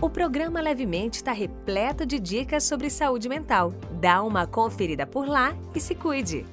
O programa Levemente está repleto de dicas sobre saúde mental. Dá uma conferida por lá e se cuide!